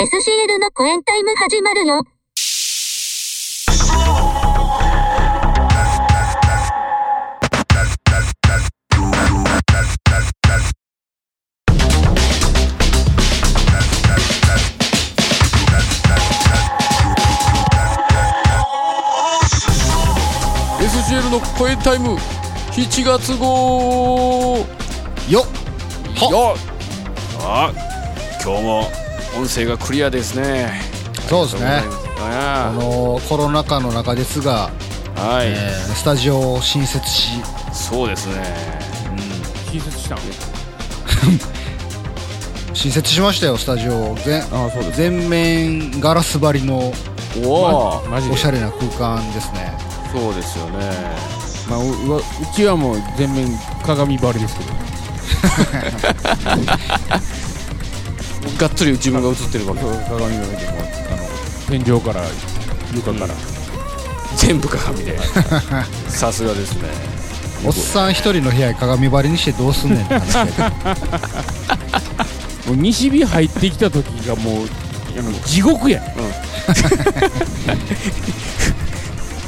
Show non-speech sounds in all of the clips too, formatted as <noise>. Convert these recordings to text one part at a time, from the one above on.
SCL のコエンタイム始まるよ。SCL の声タイム7月号よっ。よっ。あ今日も音声がクリアですね。そうですね。ああのコロナ禍の中ですが、はい、えースタジオを新設し、そうですね。新設したの？<laughs> 新設しましたよスタジオ。全ああそうです。全面ガラス張りのおおマジで？おしゃれな空間ですね。そうですよね。まあ、ううちはもう全面鏡張りですけど <laughs> がっつり自分が映ってるわけ。鏡が見てもあの天井から床から、全部鏡で。<laughs> さすがですね。おっさん一人の部屋鏡張りにしてどうすんねんって話だけど。<laughs> もう西日入ってきた時がもうあの地獄や。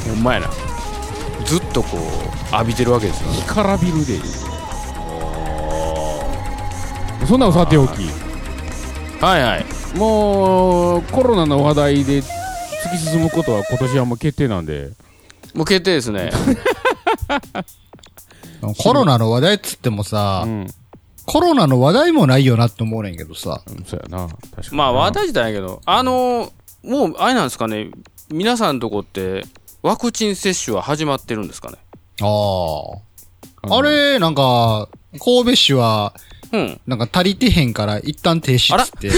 ほんまやな。ずっとこう浴びてるわけですよ。干からびるで。そんなのさておきはいはい。もうコロナの話題で突き進むことは今年はもう決定なんで。もう決定ですね。<laughs> コロナの話題っつってもさ、うん。コロナの話題もないよなって思うねんけどさ。うんそうやな。確かにまあ話題自体やけどあのもうあれなんですかね。皆さんのとこってワクチン接種は始まってるんですかね。あのああれなんか神戸市はうん。なんか足りてへんから一旦停止っつって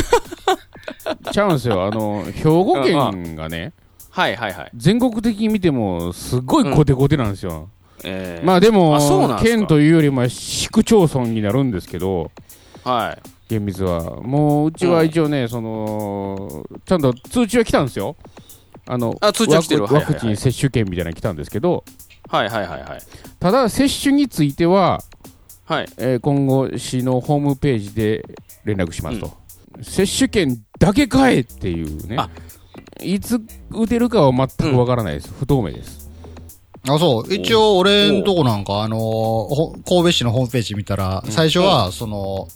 ちゃうんですよ。あの兵庫県がねはいはいはい。全国的に見てもすごいコテコテなんですよ、えー、まあでも県というよりまあ市区町村になるんですけどはい。厳密は。もううちは一応ね、そのちゃんと通知は来たんですよ。あのあ通知は来てる。ワクチン接種券みたいなの来たんですけど。はいはいはいはい。ただ接種については、はい。えー今後市のホームページで連絡しますと、接種券だけ買えっていうね。あ。いつ打てるかは全くわからないです、不透明です。あ、そう。一応、俺んとこなんか、あのーほ神戸市のホームページ見たら、最初は、その、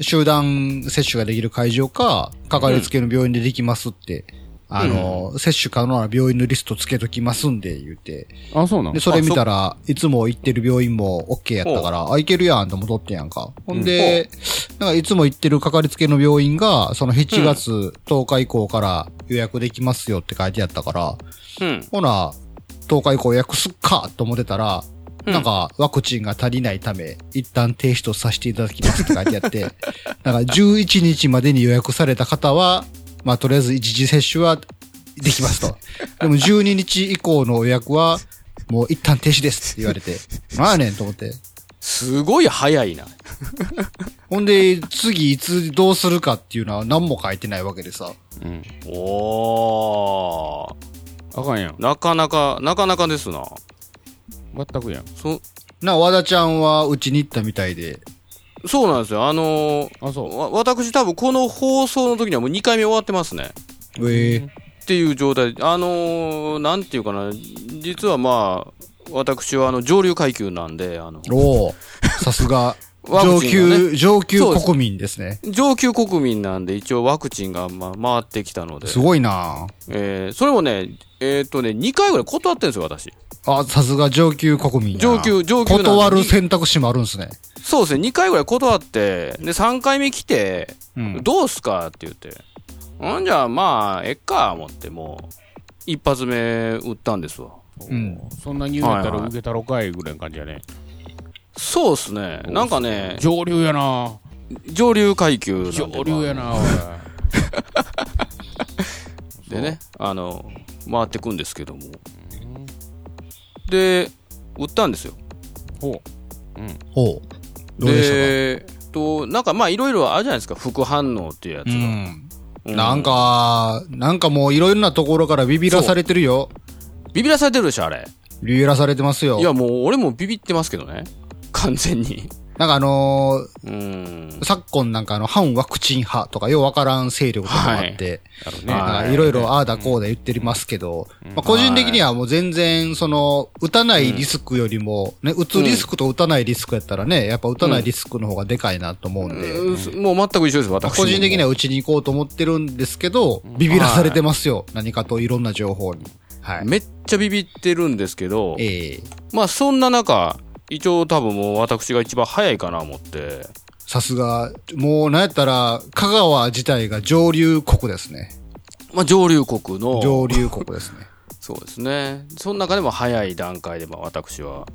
集団接種ができる会場か、かかりつけの病院でできますって、あのー接種可能な病院のリストつけときますんで、言うて。あそうなの？で、それ見たら、いつも行ってる病院も OK やったから、あ、行けるやんと戻ってんやんか。ほんで、なんかいつも行ってるかかりつけの病院が、その7月10日以降から予約できますよって書いてあったから、うん。ほな、10日以降予約すっかと思ってたら、うん。なんか、ワクチンが足りないため、一旦停止とさせていただきますって書いてあって、<laughs> なんか、11日までに予約された方は、まあ、とりあえず一時接種はできますと。<laughs> でも、12日以降の予約は、もう一旦停止ですって言われて、<laughs> なんやねんと思って。すごい早いな。<laughs> ほんで、次いつどうするかっていうのは何も書いてないわけでさ。うん。おー。あかんやん。なかなかなかなかですな。全くやん。そな、和田ちゃんはうちに行ったみたいで、そうなんですよ。あのーあそう。わ私多分この放送の時にはもう2回目終わってますね。ええ。っていう状態。であのーなんていうかな。実はまあ私はあの上流階級なんであのおおさすが、<laughs> ワ上級、上級そうです国民です。ね。上級国民なんで一応ワクチンがまあ回ってきたので。すごいな。えーそれもねえっ、とね2回ぐらい断ってんですよ私あ、さすが上級国民上級上級断る選択肢もあるんですね。そうですね2回ぐらい断ってで3回目来てうん。どうすかって言って。んじゃあまあ、えっか、思ってもう、一発目打ったんですわ。うんそんなに言うやったら受けたろかいぐらいの感じやねそうっすね。なんかね、上流やな上流階級。上流やな <laughs> でね、あの、回ってくんですけども。で、打ったんですよ。ほほう。どうでしで、と、なんかまあいろいろあるじゃないですか、副反応っていうやつたかが。うん。うんなんか、なんかもういろいろなところからビビらされてるよ。ビビらされてるでしょ、あれ。ビビらされてますよ。いや、もう俺もビビってますけどね。完全に。なんかあのうん。ー。昨今なんかあの、反ワクチン派とか、ようわからん勢力とかもあって、はい。ろいろああだこうだ言ってますけど、まあ、個人的にはもう全然、その、打たないリスクよりも、ね、打つリスクと打たないリスクやったらね、やっぱ打たないリスクの方がでかいなと思うんで、うん。もう全く一緒です、私も。個人的には打ちに行こうと思ってるんですけど、ビビらされてますよ。何かといろんな情報に。はい。めっちゃビビってるんですけど、ええ。まあそんな中、一応多分もう私が一番早いかな思って、さすが、もうなんやったら、香川自体が上流国ですね。まあ上流国の、上流国ですね。そうですね。その中でも早い段階で、まあ私は、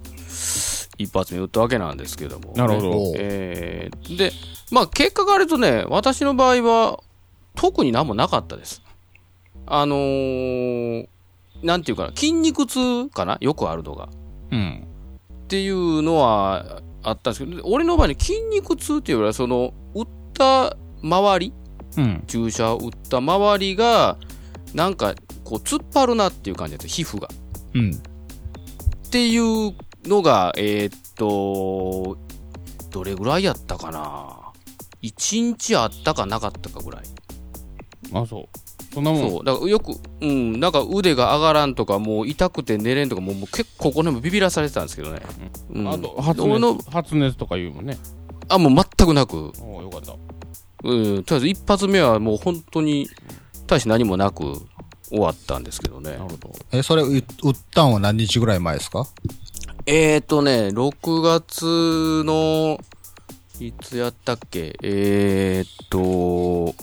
一発目打ったわけなんですけども、なるほどえーで、まあ結果があるとね、私の場合は、特に何もなかったです。あのー、なんていうかな、筋肉痛かな？よくあるのが。うん。っていうのはあったんですけど、俺の場合に筋肉痛っていうよりは、その、打った周り、うん。注射を打った周りが、なんか、こう、突っ張るなっていう感じです皮膚が。うん。っていうのが、えーっと、どれぐらいやったかな？1日あったかなかったかぐらい。あ、そう。そんなもん？そう。だからよく、うん、なんか腕が上がらんとか、もう痛くて寝れんとか、もうもう結構この辺もビビらされてたんですけどね。うん、あと、発熱、発熱とか言うもんね。あ、もう全くなく、おおよかった。うん、とりあえず一発目はもう本当に、大して何もなく終わったんですけどねな。るほど。え、それ、う打ったんは何日ぐらい前ですか？えーとね、6月の、いつやったっけ？えーと、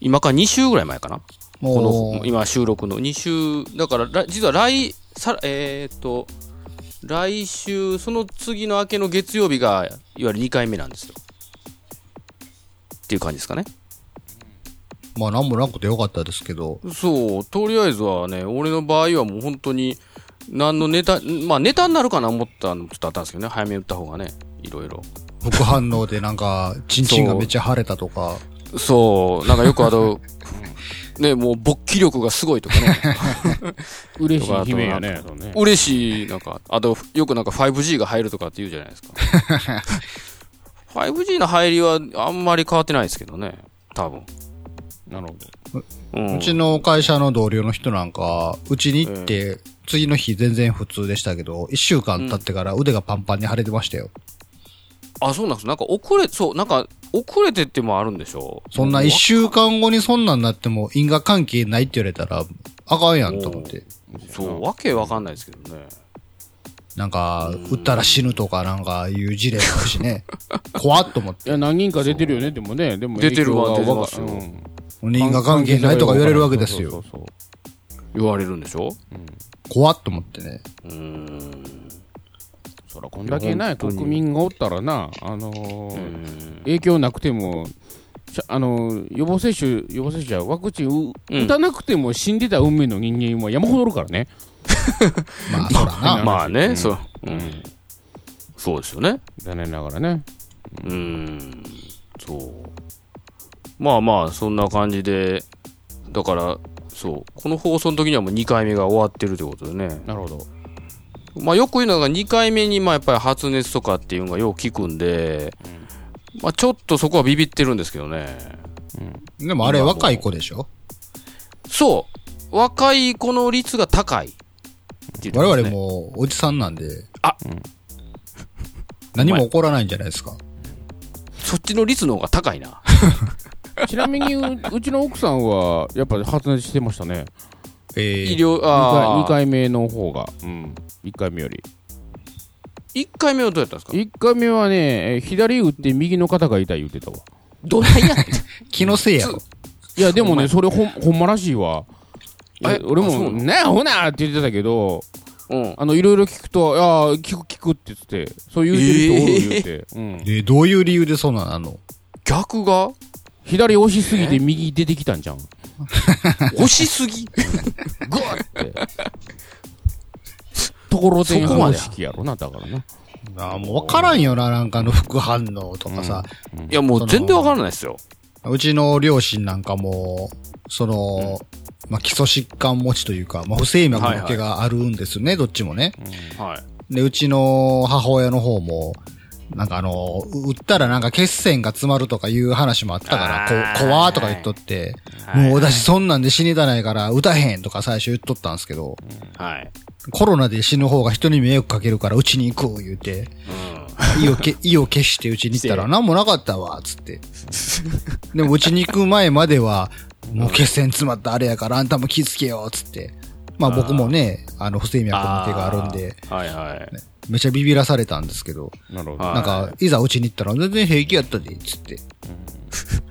今から2週ぐらい前かな？こもう、の、今収録の。2週、だから、ら実は来、さえーと、来週、その次の明けの月曜日が、いわゆる2回目なんですよ。っていう感じですかね。まあなんもなくてよかったですけど、そう、とりあえずはね、俺の場合はもう本当に、何のネタ、まあネタになるかな思ったのちょっとあったんですけどね、早めに打った方がね、いろいろ。副反応でなんか、チンチンがめっちゃ腫れたとか、<laughs> そう、なんかよくあの、<laughs> ね、もう勃起力がすごいとかね、<laughs> 嬉しい悲鳴やね。嬉しい、なんか、あと、よくなんか 5G が入るとかって言うじゃないですか。<laughs> 5G の入りはあんまり変わってないですけどね、多分。なるほうん。うちの会社の同僚の人なんか、うちに行って、次の日全然普通でしたけど、一週間経ってから腕がパンパンに腫れてましたよ。あ、そうなんです。なんか遅れ、そう、なんか遅れてってもあるんでしょそんな一週間後にそんなんなっても因果関係ないって言われたら、あかんやんと思って。そう、わけわかんないですけどね。なんか、打ったら死ぬとかなんかいう事例もあるしね。<laughs> 怖っと思って。ど。いや、何人か出てるよね、でもね。でも出てるわ出てますようん因果関係ないとか言われるわけですよ。そうそうそう言われるんでしょ？怖っと思ってね。うーん。そら、こんだけな、本当に国民がおったらな、あのーうん影響なくても、あのー予防接種、予防接種はワクチン打たなくても死んでた運命の人間も山ほどおるからね。<laughs> まあ。まあね、うんそう。うん。そうですよね。残念ながらね。うーん。そう。まあまあ、そんな感じで、だから、そう。この放送の時にはもう2回目が終わってるということでね。なるほど。まあよく言うのが2回目にまあやっぱり発熱とかっていうのがよく聞くんで、まあちょっとそこはビビってるんですけどね。でもあれ若い子でしょ？そう。若い子の率が高いって言ってますね。我々もうおじさんなんで。あうん何も起こらないんじゃないですか。そっちの率の方が高いな。<laughs> ちなみにう、うちの奥さんは、やっぱり発熱してましたね。えー、医療、2回ああ。二回目の方が。うん。1回目より。1回目はどうやったんですか？1回目はね、えー左打って右の肩が痛い言ってたわ。どないや <laughs> 気のせいやろ。いや、でもね、それほん、ほんまらしいわ。いやえ俺も、ねえ、ほなって言ってたけど、うん。あの、いろいろ聞くと、いやー、聞く聞くって言ってて、そう言うてる人おる言うて。うん。えーどういう理由でそうなの逆が？左押しすぎて右出てきたんじゃん。<laughs> 押しすぎ <laughs> グワって。ところてんそこまで方式やろな、だからな。あーもうわからんよな、なんかあの副反応とかさ。いや、もう全然わからないですよ。うちの両親なんかも、その、まあ、基礎疾患持ちというか、まあ、不整脈の毛があるんですね、どっちもね。はい。で、うちの母親の方も、なんかあの、打ったらなんか血栓が詰まるとかいう話もあったから、こ、怖ーとか言っとって、はいもう私そんなんで死にたないから打たへんとか最初言っとったんですけど、はい。コロナで死ぬ方が人に迷惑かけるからうちに行く言うて、意をけ、<laughs> 意を消してうちに行ったら何もなかったわ、つって。<laughs> でもうちに行く前までは、もう血栓詰まったあれやからあんたも気ぃつけよ、つって。まあ僕もね、あの不整脈の毛があるんで。はいはい。めちゃビビらされたんですけど、なるほど。はいなんか、いざうちに行ったら全然平気やったで、つって。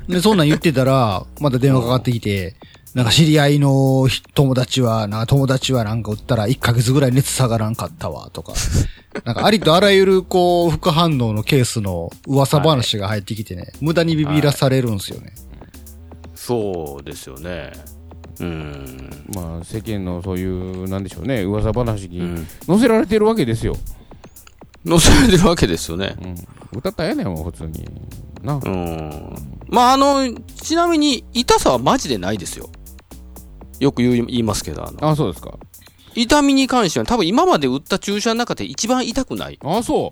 で、そんなん言ってたら、また電話かかってきて、なんか知り合いのひ友達は、なんか友達はなんか打ったら1ヶ月ぐらい熱下がらんかったわ、とか。なんかありとあらゆる、こう、副反応のケースの噂話が入ってきてね、無駄にビビらされるんですよね。そうですよね。うん。まあ、世間のそういう、なんでしょうね、噂話にうん載せられてるわけですよ。載せられてるわけですよね。うん。歌ったらええねん、もう普通に。な。うん。まあ、あの、ちなみに、痛さはマジでないですよ。よく言い言いますけど、あの、あ、そうですか。痛みに関しては多分今まで打った注射の中で一番痛くない。あ、そ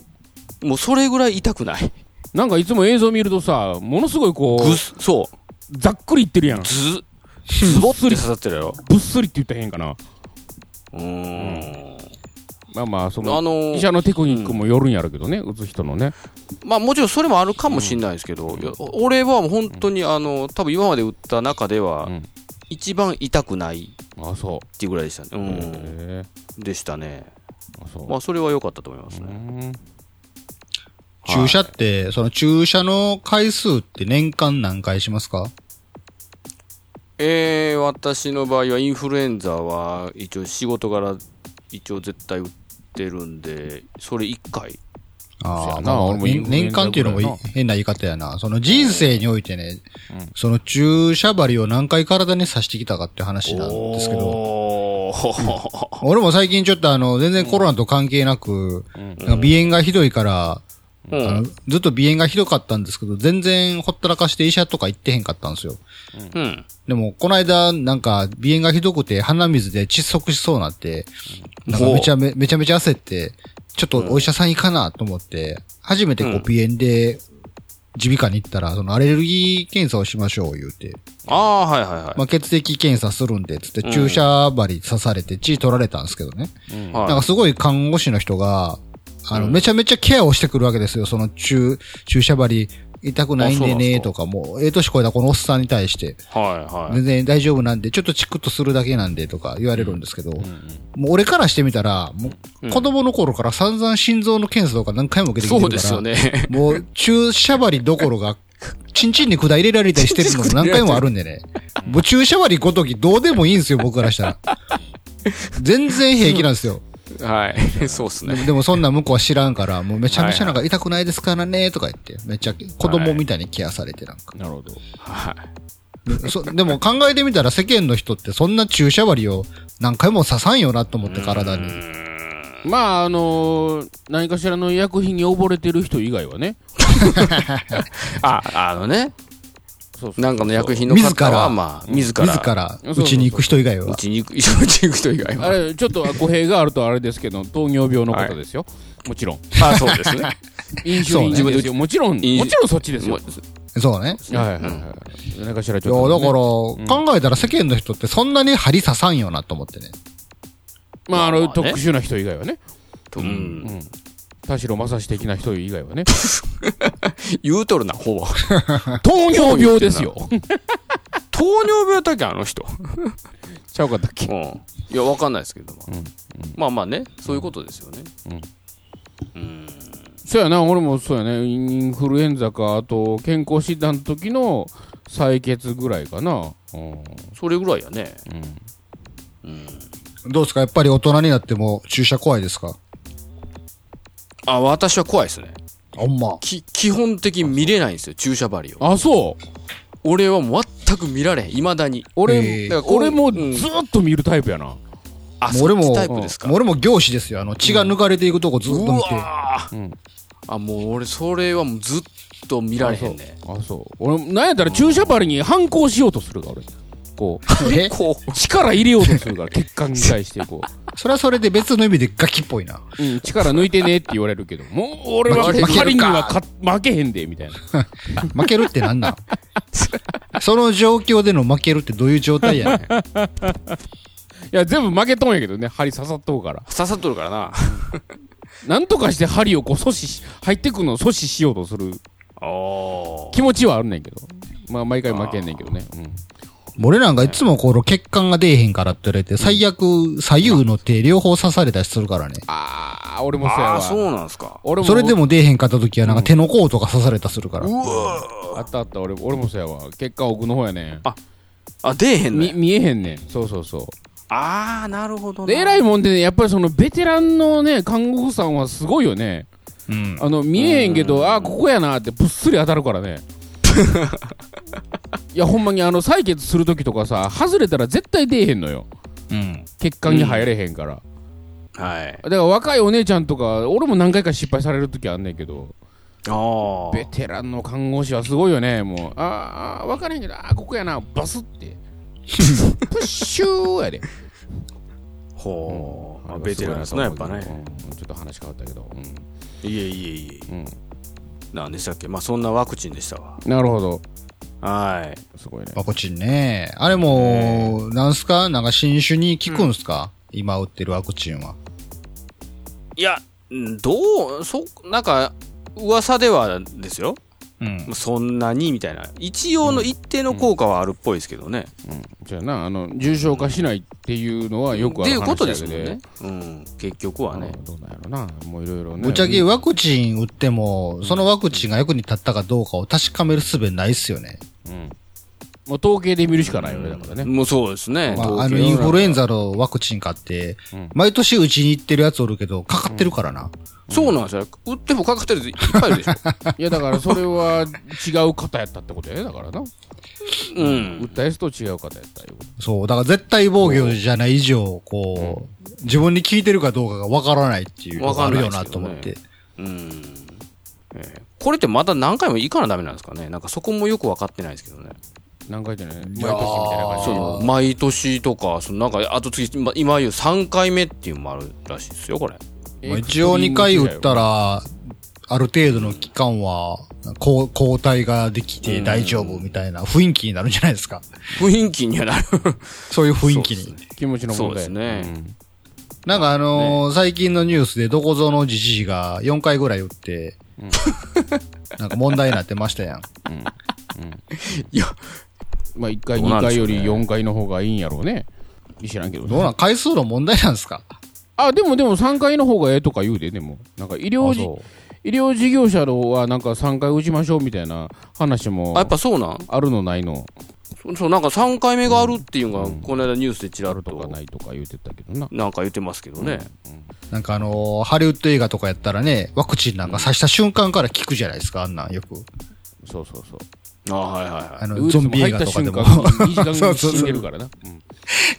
もうそれぐらい痛くない。う。なんかいつも映像見るとさ、ものすごいこぐう、すそう。ざっくりいってるやん。ず、<laughs> ズボって刺さってるやろ。ぶっすりって言ったらへんかな。うーん。まあまあ、その、あのー医者のテクニックもよるんやろうけどね、打つ人のね。まあもちろんそれもあるかもしれないですけど、いや俺はもう本当にあの、多分今まで打った中ではうん、一番痛くないあ、そっていうぐらいでしたね。う。うん。でしたね。あ、そう。まあそれは良かったと思いますうね。ん注射って、その注射の回数って年間何回しますか？えー、私の場合はインフルエンザは一応仕事柄一応絶対打ってるんで、それ1回。ああ、まあ年年間っていうのも変な言い方やな。その人生においてね、その注射針を何回体に刺してきたかって話なんですけど、おー。俺も最近ちょっとあの、全然コロナと関係なく、なんか鼻炎がひどいから、ずっと鼻炎がひどかったんですけど、全然ほったらかして医者とか行ってへんかったんですよ。うん。でも、この間、なんか、鼻炎がひどくて鼻水で窒息しそうになって、なんかめちゃめ、めちゃめちゃ焦って、ちょっとお医者さん行かなと思って、初めてこううん。鼻炎で、耳鼻科に行ったら、そのアレルギー検査をしましょう言うて、ああ、はいはいはい。まあ、血液検査するんで、つって注射針刺されて血取られたんですけどね。はい。なんかすごい看護師の人が、あの、うんめちゃめちゃケアをしてくるわけですよ。その注、注射針痛くないんでねとか、もう、ええ年超えたこのおっさんに対して、はいはい。全然大丈夫なんで、ちょっとチクッとするだけなんでとか言われるんですけど、もう俺からしてみたら、もう子供の頃から散々心臓の検査とか何回も受けてきてそうるから、ですよね。<laughs> もう注射針どころが、チンチンに管入れられたりしてるのも何回もあるんでね。<laughs> もう注射針ごときどうでもいいんですよ、僕からしたら。全然平気なんですよ。はい。そうっすね。でもそんな向こうは知らんから、もうめちゃめちゃなんか痛くないですからね、とか言って、めっちゃ子供みたいにケアされてなんか。なるほど。はい。でそでも考えてみたら世間の人ってそんな注射針を何回も刺さんよなと思って体に。まあ、あのー何かしらの薬品に溺れてる人以外はね。<laughs> あ、あのね、なんかの薬品の自ら方は、まあ、自ら。自ら、うちに行く人以外はう。ちに行く、<laughs> うちに行く人以外は。あれ、ちょっと語弊があるとあれですけど、糖尿病のことですよ。もちろん。あ、そうですね。<laughs> インシュリンそうねで。もちろん、もちろんそっちですよ。そうね。はいはいはい。何かしらちょっと、だから、ね。考えたら世間の人ってそんなに針刺さんよなと思ってね。まあ、あの、まあまあね特殊な人以外はね。う。うんん。田代正史的な人以外はね。<laughs> 言うとるな、ほぼ。<laughs> 糖尿病ですよ。<laughs> 糖尿病だっけ、あの人。ちゃうかったっけ？うん。いや、わかんないですけども。まあまあね、そういうことですよね。うん。そうやな、俺もそうやね。インフルエンザか、あと、健康診断の時の採血ぐらいかな。うん。それぐらいやね。どうですか？やっぱり大人になっても注射怖いですか？あ、私は怖いですね。ほんま。き、基本的に見れないんですよ、注射針を。あ、そう。俺はもう全く見られへん、未だに。俺、えーだから俺もうんずーっと見るタイプやな。あ、もう俺もそっちタイプですか？俺も行死ですよ。あの、血が抜かれていくとこずっとう見て。うんあ、もう俺、それはもうずっと見られへんね。あ、そう。俺、なんやったら注射針に反抗しようとするから、俺。こう、え？こう、力入れようとするから、血管に対して、こう。それはそれで別の意味でガキっぽいな。うん、力抜いてねって言われるけど、も <laughs> う俺は負けるか針にはか負けへんで、みたいな。<laughs> 負けるってなんなん？<laughs> その状況での負けるってどういう状態やねん。いや、全部負けとんやけどね、針刺さっとうから。刺さっとるからな。なんとかして針をこう阻止し、入ってくのを阻止しようとする。気持ちはあるねんけど。まあ、毎回負けんねんけどね。うん。俺なんかいつもこの血管が出えへんからって言われて、最悪左右の手両方刺されたりするからね。あー、俺もそうやわ。ああ、そうなんすか。俺も。それでも出えへんかった時はなんか手の甲とか刺されたりするから。あったあった、俺俺もそうやわ。血管奥の方やねん。あ、出えへんみ、ね。見えへんねん。そうそうそう。ああ、なるほどな。で、偉いもんでね、やっぱりそのベテランのね、看護婦さんはすごいよね。うん。あの、見えへんけど、あ、ここやなってぶっすり当たるからね。<laughs> いや、ほんまにあの、採血するときとかさ、外れたら絶対出えへんのよ。うん。血管に入れへんから。はい。だから若いお姉ちゃんとか、俺も何回か失敗されるときあんねんけど、あベテランの看護師はすごいよね、もう。ああ、分からへんけど、あーここやな、バスって。<laughs> プッシューやで。あ。ほう。ああベテランですね、やっぱね。うんちょっと話変わったけど。うんいえいえいえ。うんなんでしたっけ？まあ、そんなワクチンでしたわ。なるほど。はい。すごいね。ワクチンね。あれも、なんすか？なんか新種に効くんすか、今売ってるワクチンは。いや、んどう、そ、なんか、噂ではですよ。うん。そんなにみたいな。一応の一定の効果はあるっぽいですけどね。うん。じゃあな、あの、重症化しないっていうのはよくあるっていうこと話だけですもんね。うん。結局はね。どうなんやろな。もういろいろね。ぶっちゃけワクチン打っても、そのワクチンが役に立ったかどうかを確かめる術ないっすよね。うん。もう統計で見るしかないよね、だからね。もうそうですね。まあ、あの、インフルエンザのワクチンかってうん、毎年うちに行ってるやつおるけど、かかってるからな。そうなんですよ。打ってもかかってるやついっぱいいるでしょ。<laughs> いや、だからそれは違う方やったってことやね、だからな。う打んっ。たやつと違う方やったよ。そう、だから絶対防御じゃない以上、こう、自分に効いてるかどうかがわからないっていうのがあるよなと思って。うん。ええこれってまだ何回も行かなダメなんですかね？なんかそこもよく分かってないですけどね。何回じゃない？毎年みたいな感じそう毎年とか、そのなんか、あと次、今今言う3回目っていうのもあるらしいですよ、これ。まあ一応2回打ったら、ある程度の期間は、抗抗体ができて大丈夫みたいな雰囲気になるんじゃないですか？雰囲気にはなる。<laughs> そういう雰囲気に。気持ちの問題。そうですねんなんかあのー最近のニュースでどこぞのじじいが4回ぐらい打って、なんか問題になってましたやん。いや、まあ1回、2どうなんでしょうね。回より4回の方がいいんやろうね。知らんけど。どうなん回数の問題なんですか？あ、でもでも3回の方がええとか言うで、でも。なんか医療じ、医療事業者のはなんか3回打ちましょうみたいな話もあ、やっぱそうなん？あるのないの？そうなんか3回目があるっていうのが、この間ニュースでちらっとかと、ないとか言うてたけどな。なんか言ってますけどね。なんかあのーハリウッド映画とかやったらね、ワクチンなんか刺した瞬間から効くじゃないですか、あんなんよく。そうそうそう。あはいはいはあの、ゾンビ映画とかでも間。<laughs> に2時間そうそうそうな。うん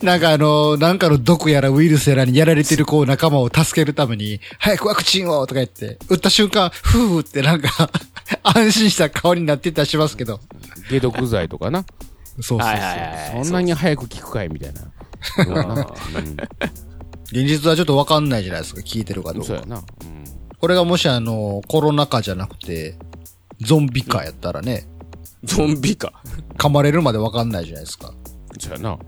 なんかあのーなんかの毒やらウイルスやらにやられてるこう仲間を助けるために、早くワクチンをとか言って、打った瞬間、ふーってなんか、<laughs> 安心した顔になってたりしますけど。解毒剤とかな。そうそうそう。はいはいはいそんなに早く効くかいみたいな。現実はちょっとわかんないじゃないですか、聞いてるかどうかうんそうや。な。うんこれがもしあの、コロナ禍じゃなくて、ゾンビ禍やったらね、ゾンビか。噛まれるまでわかんないじゃないですか。そうやな。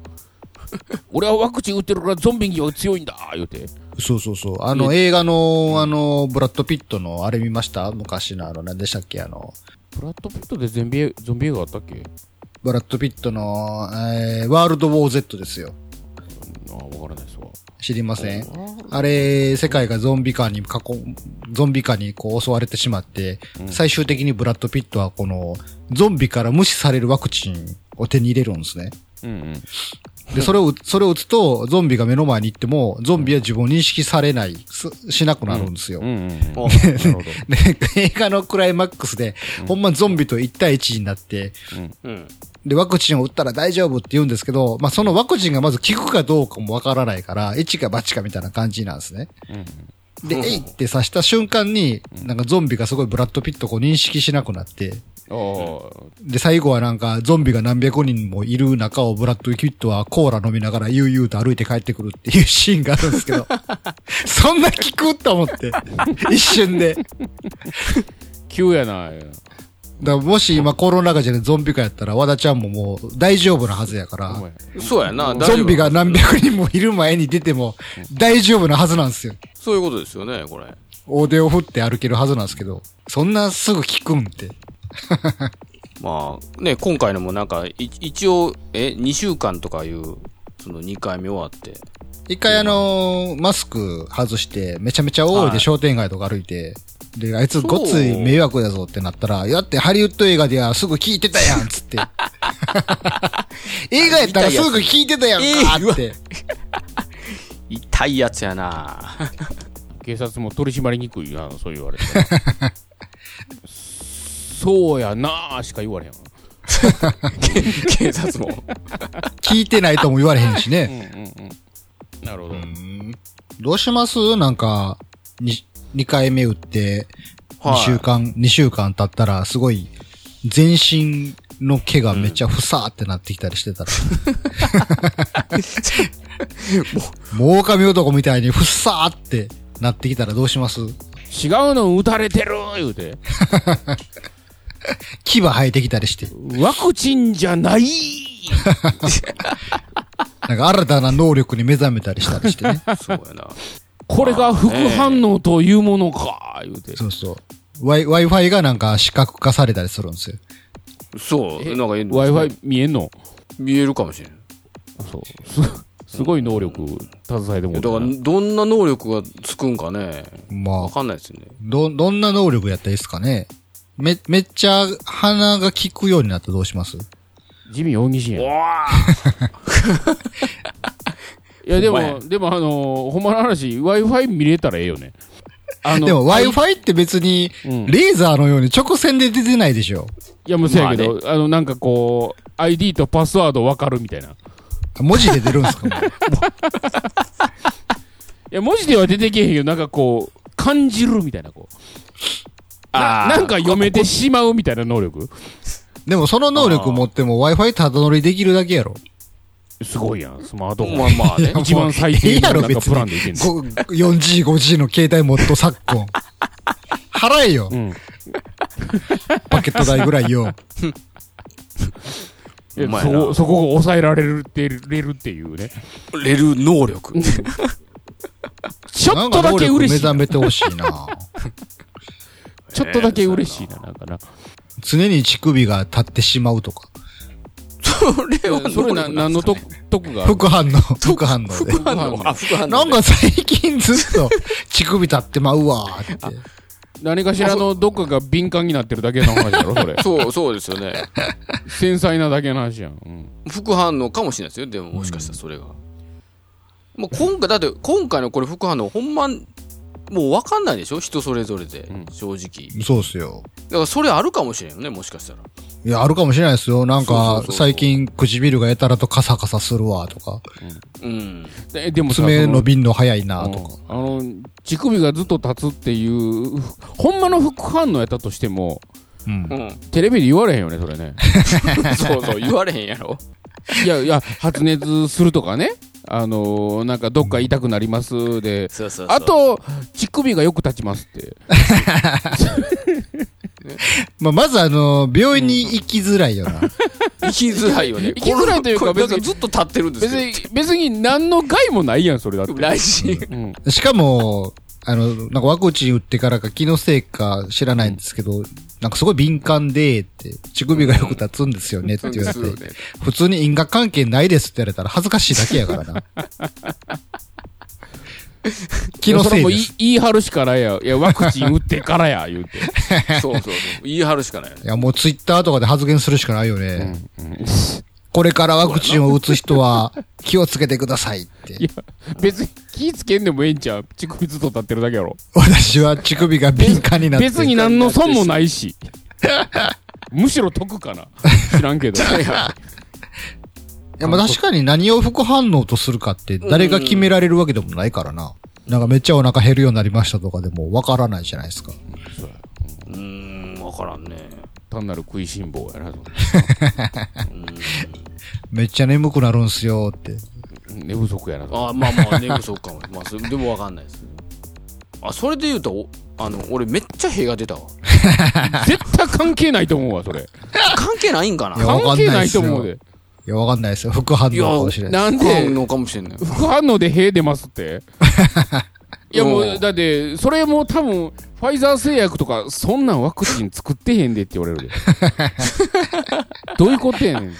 俺はワクチン打ってるからゾンビには強いんだ言うて。そうそうそう。あの、映画の、あの、ブラッド・ピットの、あれ見ました？昔のあの、何でしたっけ？あの、ブラッド・ピットでゾンビゾンビ映画あったっけ？ブラッド・ピットの、えー、ワールド・ウォー・ゼットですよ。ああ、わからないですわ。知りません？あれ、世界がゾンビ化に囲、ゾンビ化にこう襲われてしまって、最終的にブラッド・ピットはこの、ゾンビから無視されるワクチンを手に入れるんですね。うんうん。で、それを、それを打つと、ゾンビが目の前に行っても、ゾンビは自分を認識されない、すしなくなるんですよ。映画のクライマックスで、ほんまゾンビと1対1になって、うん。で、ワクチンを打ったら大丈夫って言うんですけど、まあ、そのワクチンがまず効くかどうかもわからないから、一か八かみたいな感じなんですね。で、えいって刺した瞬間に、なんかゾンビがすごいブラッドピットをこう認識しなくなって。で、最後はなんか、ゾンビが何百人もいる中をブラッド・キッドはコーラ飲みながら悠々と歩いて帰ってくるっていうシーンがあるんですけど、<laughs> そんな聞くと思って、一瞬で。急やな。らもし今コロナ禍じゃゾンビ化やったら、和田ちゃんももう大丈夫なはずやから、そうやな、ゾンビが何百人もいる前に出ても大丈夫なはずなんですよ。そういうことですよね、これ。大手を振って歩けるはずなんですけど、そんなすぐ聞くんって。<laughs> まあ、ね、今回のもなんか、い一応、え、2週間とかいう、その2回目終わって。一回あのーマスク外して、めちゃめちゃ大いで商店街とか歩いて、で、あいつごっつい迷惑だぞってなったら、やってハリウッド映画ではすぐ聞いてたやんっつって。<laughs> 映画やったらすぐ聞いてたやんかって。痛いやつやな <laughs> 警察も取り締まりにくいな、そう言われて。そうやなあしか言われへんわ。<laughs> 警察も。聞いてないとも言われへんしうんね。うんうん。なるほど。どうします？なんか、に、2回目打って、2はい週間、2週間経ったら、すごい、全身の毛がめっちゃふさーってなってきたりしてたら。<laughs> もう、狼男みたいにふっさーってなってきたらどうします？違うの撃たれてる言うて。牙生えてきたりして。ワクチンじゃない <laughs> なんか新たな能力に目覚めたりしたりしてね。<laughs> そうやな。これが副反応というものか言うて。そうそう。ワイ、Wi-Fi がなんか視覚化されたりするんですよ。そう、なんか、Wi-Fi 見えんの？見えるかもしれん。そう。す、すごい能力携えてもだから、どんな能力がつくんかね。わまあ、かんないですよね。ど、どんな能力やったらいいですかね。め、めっちゃ鼻が効くようになったらどうします？地味大西やん。いわや、でも、でもあのーほんまの話、Wi-Fi 見れたらええよね。あのでもあい Wi-Fi って別に、うんレーザーのように直線で出てないでしょ。いや、もうそうやけど、あの、なんかこう、ID とパスワード分かるみたいな。い文字で出るんですか？<laughs> もうや、文字では出てけへんけど、なんかこう、感じるみたいな、こう。なあーなんか読めてしまうみたいな能力？でもその能力持っても Wi-Fi ただ乗りできるだけやろ。すごいやん、スマートフォン。まあまあね。一番最低のなんかプランでいけんの。こ 4G、5G の携帯もっと昨今。払えよう。ん。パケット代ぐらいよ。そこ、そこが抑えられるって、れるっていうね。れる能力。<laughs> ちょっとだけ嬉しいなんか能力目覚めてほしいな。ちょっとだけ嬉しいな、なんかな。常に乳首が立ってしまうとか。それはそれな、何のと、得が副反応、副反応で。副反応。あ、副反応で。なんか最近ずっと乳首立ってまうわーって。何かしらのどっかが敏感になってるだけの話だろ、それ。<laughs> そう、そうですよね。繊細なだけの話やん。うん。副反応かもしれないですよ。でももしかしたらそれが。もう今回、だって今回のこれ副反応、ほんま、もう分かんないでしょ？人それぞれで、ん正直。そうっすよ。だからそれあるかもしれんよね、もしかしたら。いや、あるかもしれないですよ。なんかそうそうそう、そう最近唇がやたらとカサカサするわとか、うん。ででもさ爪伸びんの早いなとか。うんあの、乳首がずっと立つっていう、ほんまの副反応やったとしても、うんう。ん。テレビで言われへんよね、それね。そうそう、言われへんやろ。いやいや、発熱するとかね。あのーなんかどっか痛くなりますで、そうそうそう。あ、と、乳首がよく立ちますって。<laughs> まあ、まずあの、病院に行きづらいよな。<laughs> 生きづらいよね。生きづらいというか別にずっと立ってるんです別よ。に、別に何の害もないやん、それだって。来週。うん。しかも、あの、なんかワクチン打ってからか気のせいか知らないんですけど、なんかすごい敏感で、って、乳首がよく立つんですよねって言われて、そうですよね普通に因果関係ないですって言われたら恥ずかしいだけやからな。<laughs> 気のせいです。言い張るしかないや。いや、ワクチン打ってからや、言うて。<laughs> そうそうそう。言い張るしかないよね。いや、もうツイッターとかで発言するしかないよね。うんこれからワクチンを打つ人は <laughs> 気をつけてくださいって。いや、別に気ぃつけんでもええんちゃう？乳首ずっと立ってるだけやろ。私は乳首が敏感になって。別に何の損もないし。<laughs> むしろ得かな。知らんけど。<laughs> いや、まあ確かに何を副反応とするかって誰が決められるわけでもないからな。なんかめっちゃお腹減るようになりましたとかでもわからないじゃないですか。うーん、わからんね。た単なる食いしん坊やなと。<laughs> めっちゃ眠くなるんすよって。寝不足やなと。あまあまあ寝不足かも。まあ、でもわかんないです。あ、それで言うと、おあの、俺めっちゃ屁が出たわ。絶対関係ないと思うわ、それ。関係ないんかな？関係ないと思うで。いや、わかんないですよ。副反応かもしれない。なんで、関係のかもしれんない。副反応で屁出ますって <laughs> いやもうだって、それも多分、ファイザー製薬とか、そんなんワクチン作ってへんでって言われるで。どういうことやねんって。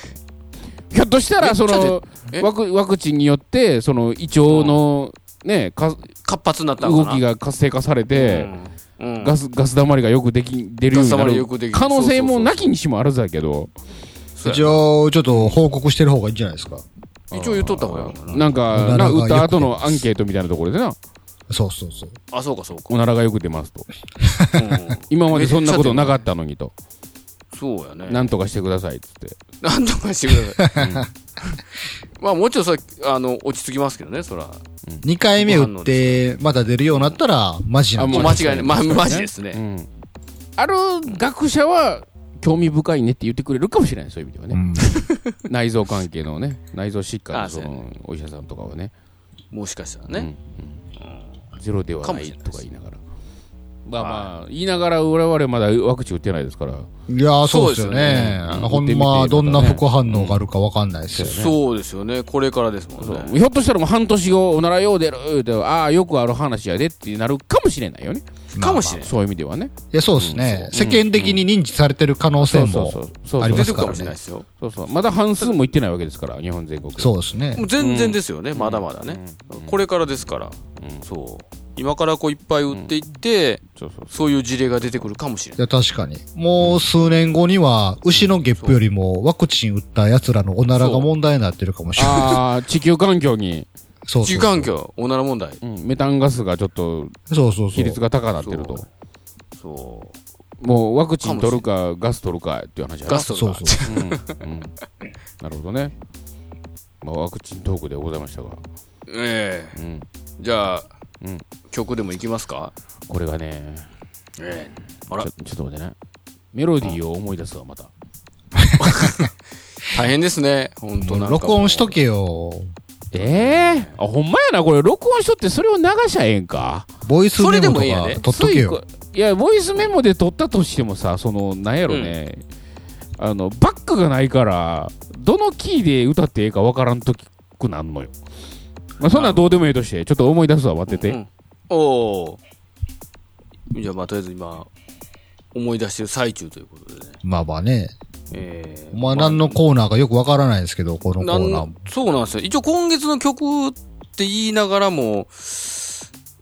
ひょっとしたら、そのえ、ワクワクチンによって、その、胃腸の、ね、か活発になったのかな？動きが活性化されて、うん。うん。ガス、ガス溜まりがよくでき、出るようになる可能性もなきにしもあるざけど、一応、ちょっと報告してる方がいいんじゃないですか？一応言っとった方がいいな。なんか、おなな、らがよく打った後のアンケートみたいなところでな、そうそうそう。あ、そうかそうか。おならがよく出ますと。うん今までそんなことなかったのにと。そうやね。なんとかしてくださいっつって。なんとかしてください。まあもちろんそれ、あの、落ち着きますけどね、そら。2回目打って、また出るようになったら、マジなんもう間違いない。ま、マジですうね。ん。ある学者は、興味深いねって言ってくれるかもしれない、そういう意味ではね。うん。<laughs> 内臓関係のね、内臓疾患のあそうやその、お医者さんとかはね。もしかしたらね。うんうんゼロではないとか言いながら。まあまあ、言いながら我々まだワクチン打ってないですから。いやー、そうですよね。ほんま、どんな副反応があるかわかんないですよね。そうですよね。これからですもんそうね。ひょっとしたらもう半年後、おならよう出るって、ああ、よくある話やでってなるかもしれないよね。かもしれない。そういう意味ではね。いや、そうですね。うん世間的に認知されてる可能性も。ありますからね出てくるかもしれないですよ。そうそう。まだ半数もいってないわけですから、日本全国。そうですね全然ですよね。まだまだね。これからですから。うんそう。今からこういっぱい打っていって、そうそうそういう事例が出てくるかもしれない。いや、確かに。もう数年後には、牛のゲップよりもワクチン打った奴らのおならが問題になってるかもしれない。ああ、<laughs> 地球環境に、そうそう地球環境、おなら問題。うん、メタンガスがちょっとそうそうそう。比率が高くなってると。そう。もうワクチン取るか、ガス取るかっていう話ガスとかそうそう。うん。うん。なるほどね。まあ、ワクチントークでございましたが。ええうん。じゃあ、うん曲でもいきますか？これがね、ええあらちょ、ちょっと待ってね。メロディーを思い出すわ、また。<laughs> 大変ですね。本当な。録音しとけよ。ええ？あ、ほんまやな、これ、録音しとってそれを流しゃええんか？ボイスメモとそれでもいいやねか取っとけよ。ついいや、ボイスメモで撮ったとしてもさ、その、なんやろね、あの、バックがないから、どのキーで歌ってええかわからんときくなんのよ。まあ、そんなんどうでもええとして、ちょっと思い出すわ、待ってて。うんおおー。じゃあ、まあ、とりあえず今、思い出してる最中ということでね。まあまあね。ええまあ何のコーナーかよくわからないですけど、このコーナーも。そうなんですよ。一応今月の曲って言いながらも、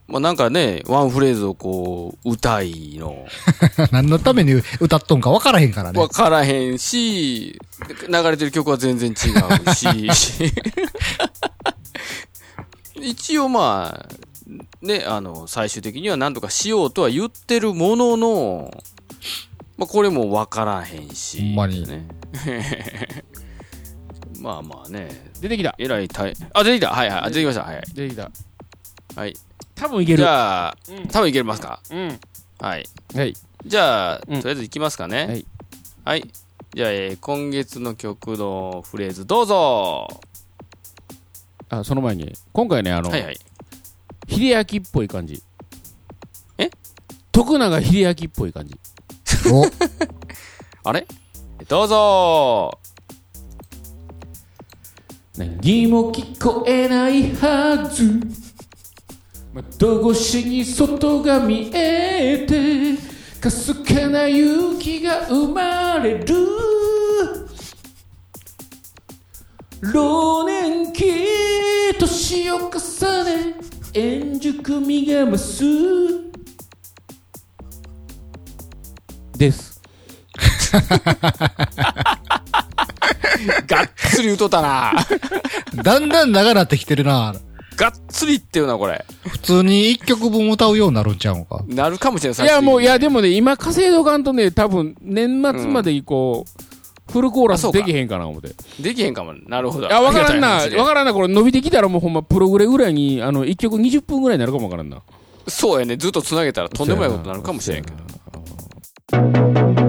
まあなんかね、ワンフレーズをこう、歌いの、<laughs> 何のために歌っとんかわからへんからねわ。からへんし、流れてる曲は全然違うし、<laughs> 一応まあ、ね、あの、最終的には何とかしようとは言ってるものの、まあこれもわからへんし、ほんまにね。<laughs> まあまあね、出てきた。えらい大あ、出てきたはいはい、あ出てきました。はいはい。出てきた。はい。多分いける。じゃあ、うん多分いけますか？うん。はい。はい。じゃあ、うんとりあえずいきますかね。はい。はい。じゃあ、えー今月の曲のフレーズどうぞあ、その前に、今回ね、あの、はいはい。秀明っぽい感じ。え？徳永秀明っぽい感じ。お、<laughs> あれ？どうぞ何も聞こえないはず窓越しに外が見えてかすかな勇気が生まれる老年期年を重ね円熟味が増すです <laughs> がっつり歌ったなだんだん長なってきてるな。がっつりっていうな、これ。普通に一曲分歌うようになるんちゃうんか。なるかもしれない。いやもういや、やでもね今稼いどかんとね多分年末まで以降、フルコーラスできへんかな思ってできへんかも。なるほど。いやわからんなありがたい話でわからんなこれ伸びてきたらもうほんまプログレぐらいにあの1曲20分ぐらいになるかもわからんなそう。そうやね。ずっと繋げたらとんでもないことになるかもしれんけど。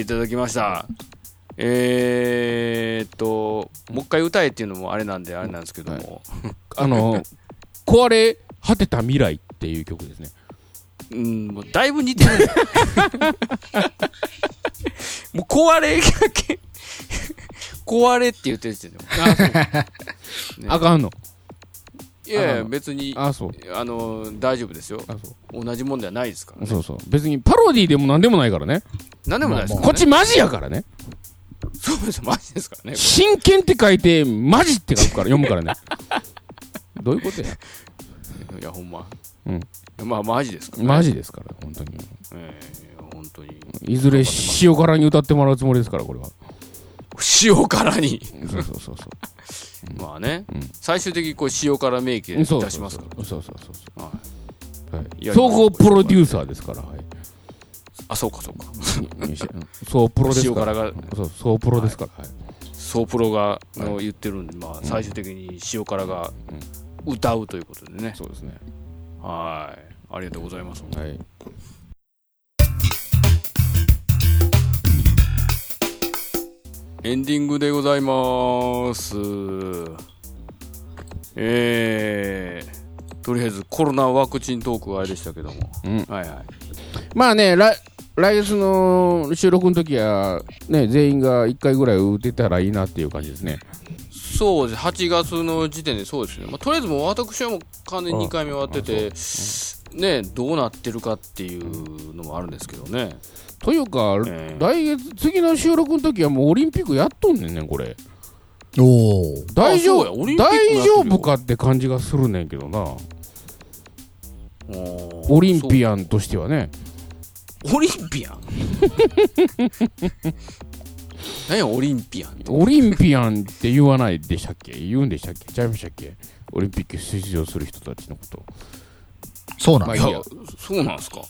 ていただきました。えーっと、もう一回歌えっていうのもあれなんで、あれなんですけども。あの、<laughs> 壊れ果てた未来っていう曲ですね。うん、もうだいぶ似てるね。<laughs> もう壊れがけ、壊れって言ってるんですよ。あ、そう。あかんの。いやいや、別に、あ、そう。あの、大丈夫ですよ。あ、そう。同じもんではないですからね。そうそう。別にパロディでもなんでもないからね。なんでもないですからね。こっちマジやからね。そうですよ、マジですからね。真剣って書いて、マジって書くから、読むからね。<laughs> どういうことや？いや、ほんま。うんまあ、マジですから、ね。マジですから、本当に。えー、本当に。いずれ塩辛に歌ってもらうつもりですから、これは。塩辛に。そうそうそうそう。まあね、うん最終的にこう塩辛名義で出しますから。そうそうそうそう。はいはい、や総合プロデューサーですから、はい。あ、そうかそうか。総プロですから。塩辛がそう、総プロですから。はい。総プロがの言ってるんで、まあ、最終的に塩辛が歌うということでね。そうですね。はい。ありがとうございます。はい。エンディングでございます。えー、とりあえずコロナワクチントークはあれでしたけども。うん。はいはい。まあね、来、来月の収録の時は、ね、全員が1回ぐらい打てたらいいなっていう感じですね。そうです。8月の時点でそうですね。まあ、とりあえずもう私はもう完全に2回目終わってて、ね、どうなってるかっていうのもあるんですけどね。というか、ええ来月、次の収録の時はもうオリンピックやっとんねんねん、これ。おお。大丈夫大丈夫かって感じがするねんけどな。オオリンピアンとしてはね。オリンピアン？<laughs> 何やオリンピアン？ってオリンピアンって言わないでしたっけ？言うんでしたっけ？ちゃいましたっけ？オリンピック出場する人たちのこと。そうなんまあいいや、そうなんですか。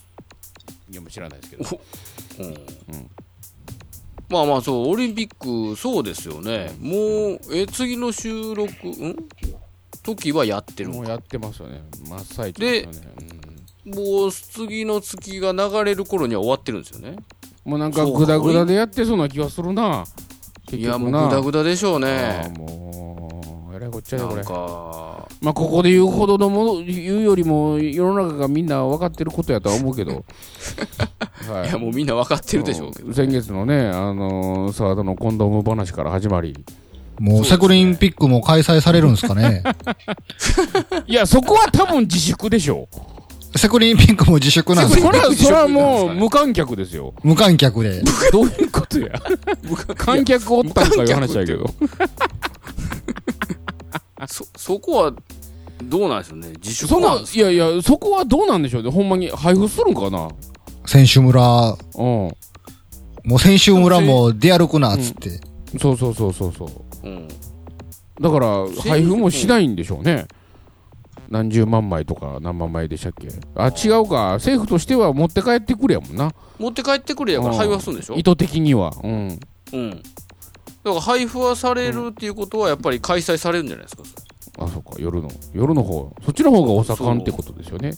いや、もう知らないですけど。うんまあまあそう、オリンピック、そうですよね。もう、え、次の収録、ん？時はやってるもう。やってますよね。真っ最中ですよね。もう次の月が流れる頃には終わってるんですよね。うんもうなんかグダグダでやってそうな気がするな。結いや、もう。グダグダでしょうね。もう、えらいこっちゃだ、これなん。か、まあ、ここで言うほどのもの、言うよりも、世の中がみんな分かってることやとは思うけど。<laughs> はいや、もうみんな分かってるでしょうけど。先月のね、あのー、沢田のコンドーム話から始まり。もうセコリンピックも開催されるんですかね？<laughs> いや、そこは多分自粛でしょ。セコリンピックも自粛なんですかそれは、それはもう無観客ですよ。無観客で。どういうことや。観客おったんかいう話だけど。そ、そこは、どうなんでしょうね？自粛そいやいや、そこはどうなんでしょう？ね。ほんまに配布するんかな？選手村、うん。もう選手村も出歩くな、つって。そうそうそうそうそう。うん。だから、配布もしないんでしょうね。何十万枚とか何万枚でしたっけ？あ、違うか。政府としては持って帰ってくれやもんな。持って帰ってくれやから配布はするんでしょ？意図的には。うん。うん。だから配布はされるっていうことはやっぱり開催されるんじゃないですか？あ、そうか。夜の、夜の方。そっちの方がお盛んってことですよね。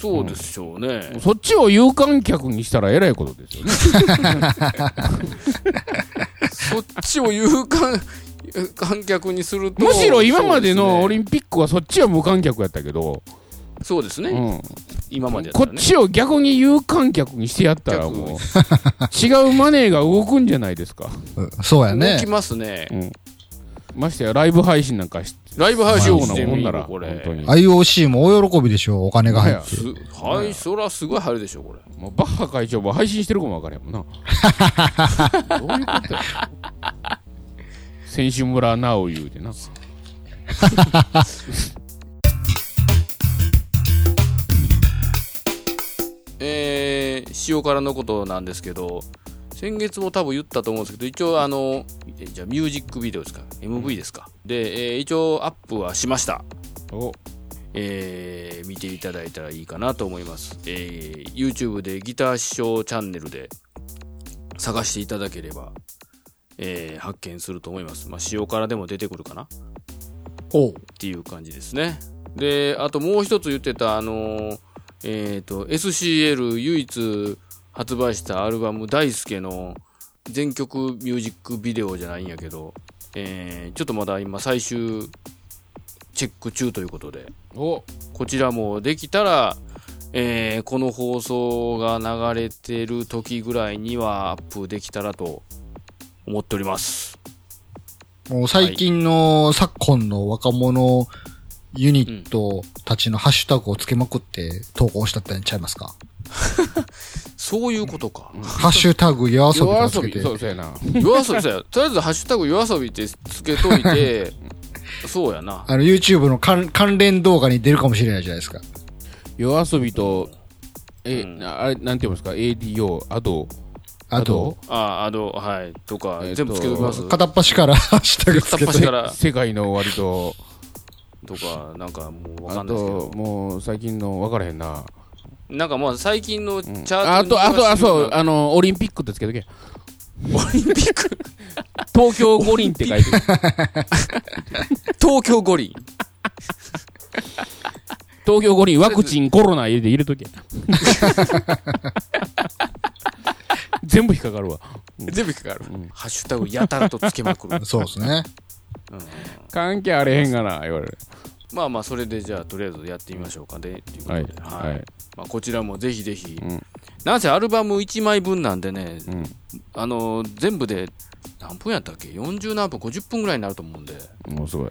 そうでしょうね。そっちを有観客にしたらえらいことですよね。そっちを有観観客にすると。むしろ今までのオリンンピックはそっちは無観客やったけど、そうですね。うん。今までね。こっちを逆に有観客にしてやったらもう、違うマネーが動くんじゃないですか。う <laughs> んそうや動ねき。ますね。うん。ましてや、ライブ配信なんかしライブ配信しようしもんなら。IOC も大喜びでしょう、お金が入って。すはい、そらすごい入るでしょ、これ。もうバッハ会長も配信してるかもわからんもんな。<laughs> どういうことや？<laughs> 選手村なお言うてな。えー、塩辛のことなんですけど、先月も多分言ったと思うんですけど、一応あの、えじゃあミュージックビデオですか ?MV ですか、で、えー一応アップはしました。おえー見ていただいたらいいかなと思います。えー YouTube でギター師匠チャンネルで探していただければ、えー発見すると思います。まあ、塩辛でも出てくるかな？ほう。っていう感じですね。で、あともう一つ言ってた、あのーえっ、と、SCL 唯一発売したアルバム大輔の全曲ミュージックビデオじゃないんやけど、えー、ちょっとまだ今最終チェック中ということで、おこちらもできたら、えー、この放送が流れてる時ぐらいにはアップできたらと思っております。もう最近の昨今の若者ユニットたちのハッシュタグをつけまくって投稿したってんちゃいますか、<laughs> そういうことか。ハッシュタグ夜遊びとつけて。そうそうやな。夜遊び。とりあえずハッシュタグ夜遊びってつけといて、<laughs> そうやな。あの YouTube の関関連動画に出るかもしれないじゃないですか。夜遊びとえ、うん。あれなんて言うんですか？ADO アド。あと、あ、あの、はい、とか、えーと全部つけときます？片っ端からハッシュタグつけて。片っ端から、世界の終わりととか、なんかもうわかあんないですけとど。もう最近の分からへんななんかまあ最近のチャートにあとあとあそうああのオリンピックってつけとけオリンピック、<laughs> 東京五輪って書いてる <laughs> 東京五輪。東京五輪ワクチンコロナ入れて入れとけ <laughs> 全部引っかかるわ全部引っかかる。ハッシュタグやたらとつけまくる。そうですね。関係あれへんがな言われるまあまあ、それでじゃあ、とりあえずやってみましょうかね。っていうことはいではいまあ、こちらもぜひぜひ。うんなんせアルバム1枚分なんでね、うんあの全部で何分やったっけ ?40 何分、50分ぐらいになると思うんで、もうすごい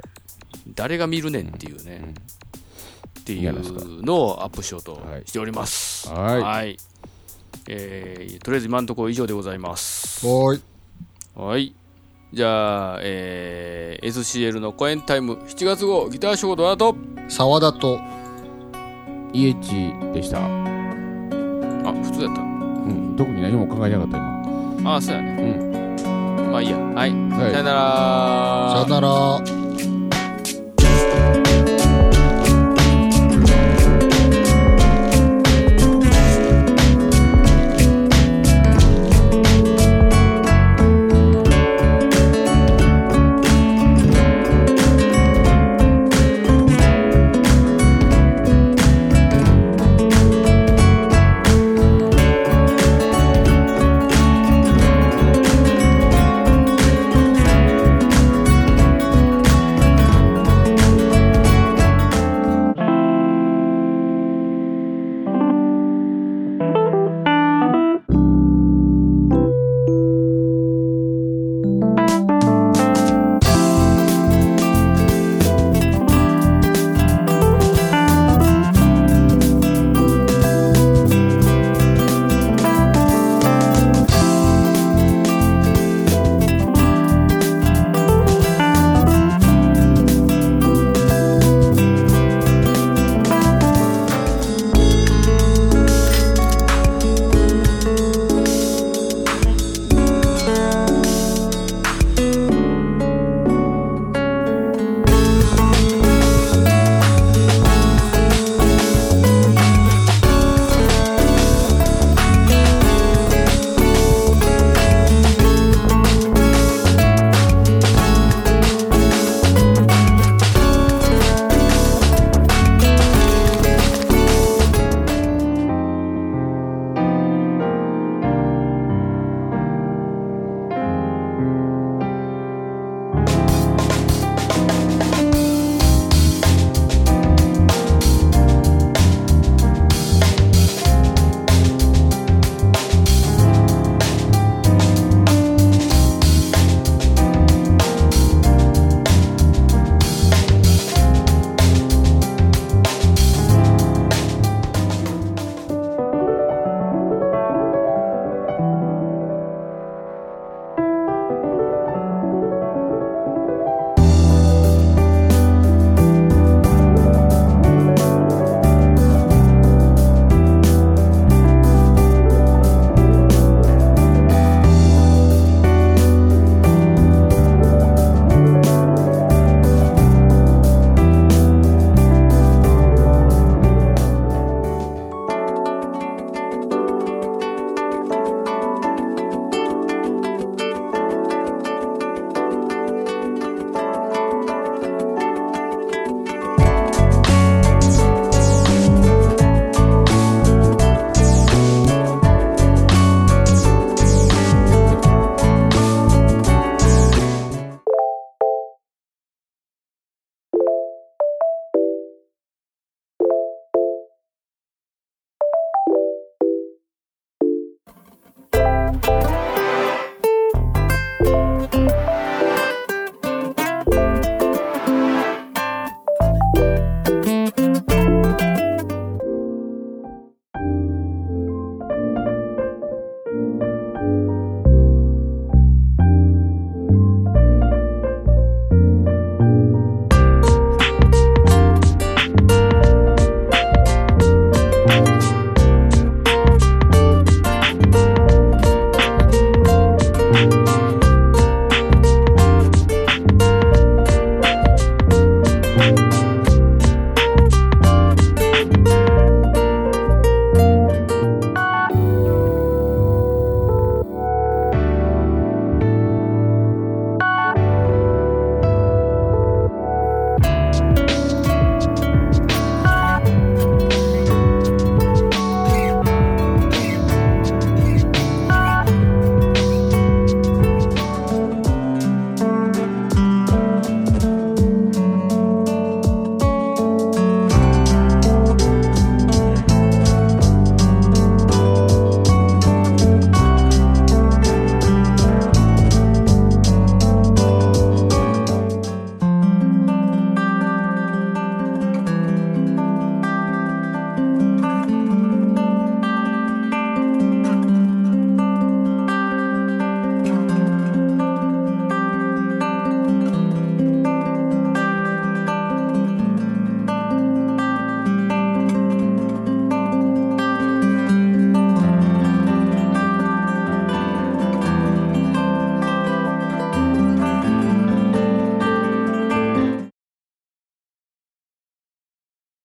誰が見るねんっていうね、うんっていうのをアップしようとはいしております。はいえーとりあえず今のところ以上でございます。おーい。はい。じゃあ、えー SCL のコエンタイム7月号ギターショートアート。沢田と、EH でした、あ、普通やったうん、特に何も考えなかった今あ、そうやね。まあいいや。はい。はいさよなら。さよなら。